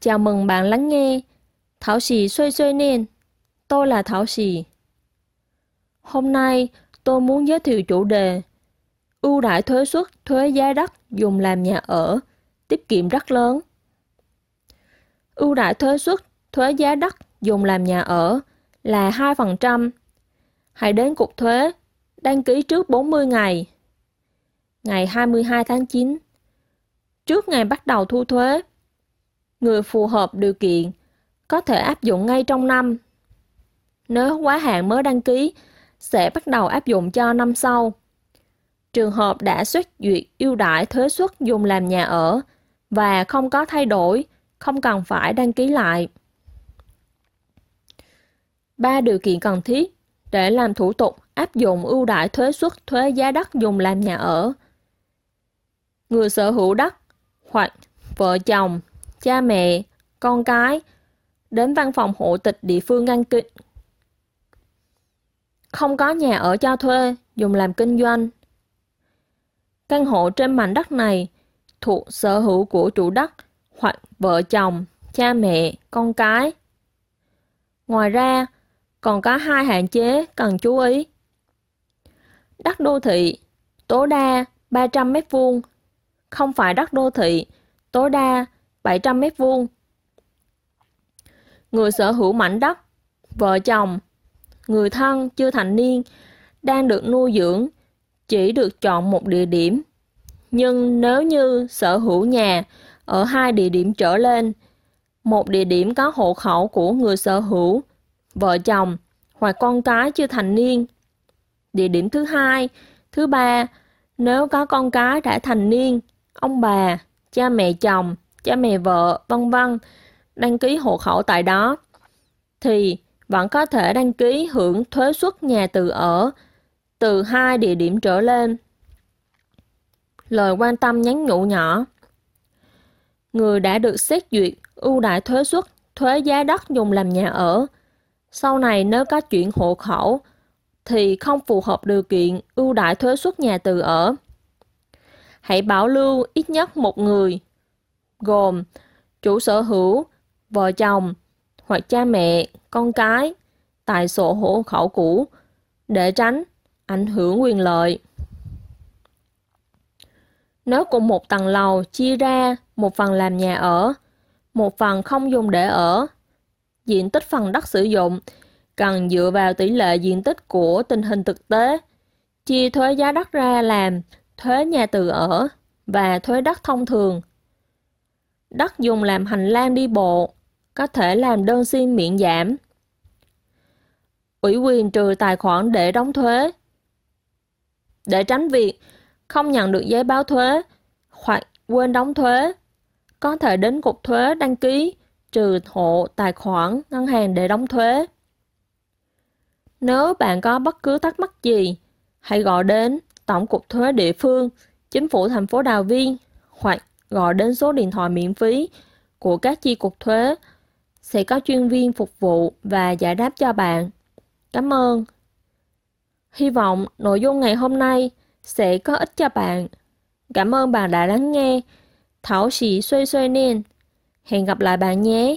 Chào mừng bạn lắng nghe Thảo Sĩ Xuôi Xuôi nên Tôi là Thảo Sĩ. Hôm nay tôi muốn giới thiệu chủ đề ưu đại thuế suất thuế giá đất dùng làm nhà ở, tiết kiệm rất lớn. Ưu đại thuế suất thuế giá đất dùng làm nhà ở là 2%. Hãy đến cục thuế, đăng ký trước 40 ngày. Ngày 22 tháng 9. Trước ngày bắt đầu thu thuế, người phù hợp điều kiện có thể áp dụng ngay trong năm. Nếu quá hạn mới đăng ký, sẽ bắt đầu áp dụng cho năm sau. Trường hợp đã xét duyệt ưu đãi thuế suất dùng làm nhà ở và không có thay đổi, không cần phải đăng ký lại. Ba điều kiện cần thiết để làm thủ tục áp dụng ưu đãi thuế suất thuế giá đất dùng làm nhà ở. Người sở hữu đất hoặc vợ chồng, cha mẹ, con cái đến văn phòng hộ tịch địa phương ngăn ký. Không có nhà ở cho thuê, dùng làm kinh doanh. Căn hộ trên mảnh đất này thuộc sở hữu của chủ đất hoặc vợ chồng, cha mẹ, con cái. Ngoài ra, còn có hai hạn chế cần chú ý. Đất đô thị tối đa 300 m2, không phải đất đô thị tối đa 700 mét vuông người sở hữu mảnh đất, vợ chồng, người thân chưa thành niên đang được nuôi dưỡng chỉ được chọn một địa điểm. Nhưng nếu như sở hữu nhà ở hai địa điểm trở lên, một địa điểm có hộ khẩu của người sở hữu, vợ chồng hoặc con cái chưa thành niên. Địa điểm thứ hai, thứ ba, nếu có con cái đã thành niên, ông bà, cha mẹ chồng, cha mẹ vợ, vân vân đăng ký hộ khẩu tại đó, thì vẫn có thể đăng ký hưởng thuế suất nhà tự ở từ hai địa điểm trở lên. Lời quan tâm nhắn nhủ nhỏ Người đã được xét duyệt ưu đại thuế suất thuế giá đất dùng làm nhà ở. Sau này nếu có chuyển hộ khẩu thì không phù hợp điều kiện ưu đại thuế suất nhà từ ở. Hãy bảo lưu ít nhất một người, gồm chủ sở hữu vợ chồng hoặc cha mẹ, con cái tại sổ hộ khẩu cũ để tránh ảnh hưởng quyền lợi. Nếu cùng một tầng lầu chia ra một phần làm nhà ở, một phần không dùng để ở, diện tích phần đất sử dụng cần dựa vào tỷ lệ diện tích của tình hình thực tế, chia thuế giá đất ra làm thuế nhà từ ở và thuế đất thông thường. Đất dùng làm hành lang đi bộ có thể làm đơn xin miễn giảm. Ủy quyền trừ tài khoản để đóng thuế. Để tránh việc không nhận được giấy báo thuế hoặc quên đóng thuế, có thể đến cục thuế đăng ký trừ hộ tài khoản ngân hàng để đóng thuế. Nếu bạn có bất cứ thắc mắc gì, hãy gọi đến Tổng cục Thuế địa phương, Chính phủ thành phố Đào Viên hoặc gọi đến số điện thoại miễn phí của các chi cục thuế sẽ có chuyên viên phục vụ và giải đáp cho bạn. Cảm ơn. Hy vọng nội dung ngày hôm nay sẽ có ích cho bạn. Cảm ơn bạn đã lắng nghe. Thảo sĩ xuê xuê nên. Hẹn gặp lại bạn nhé.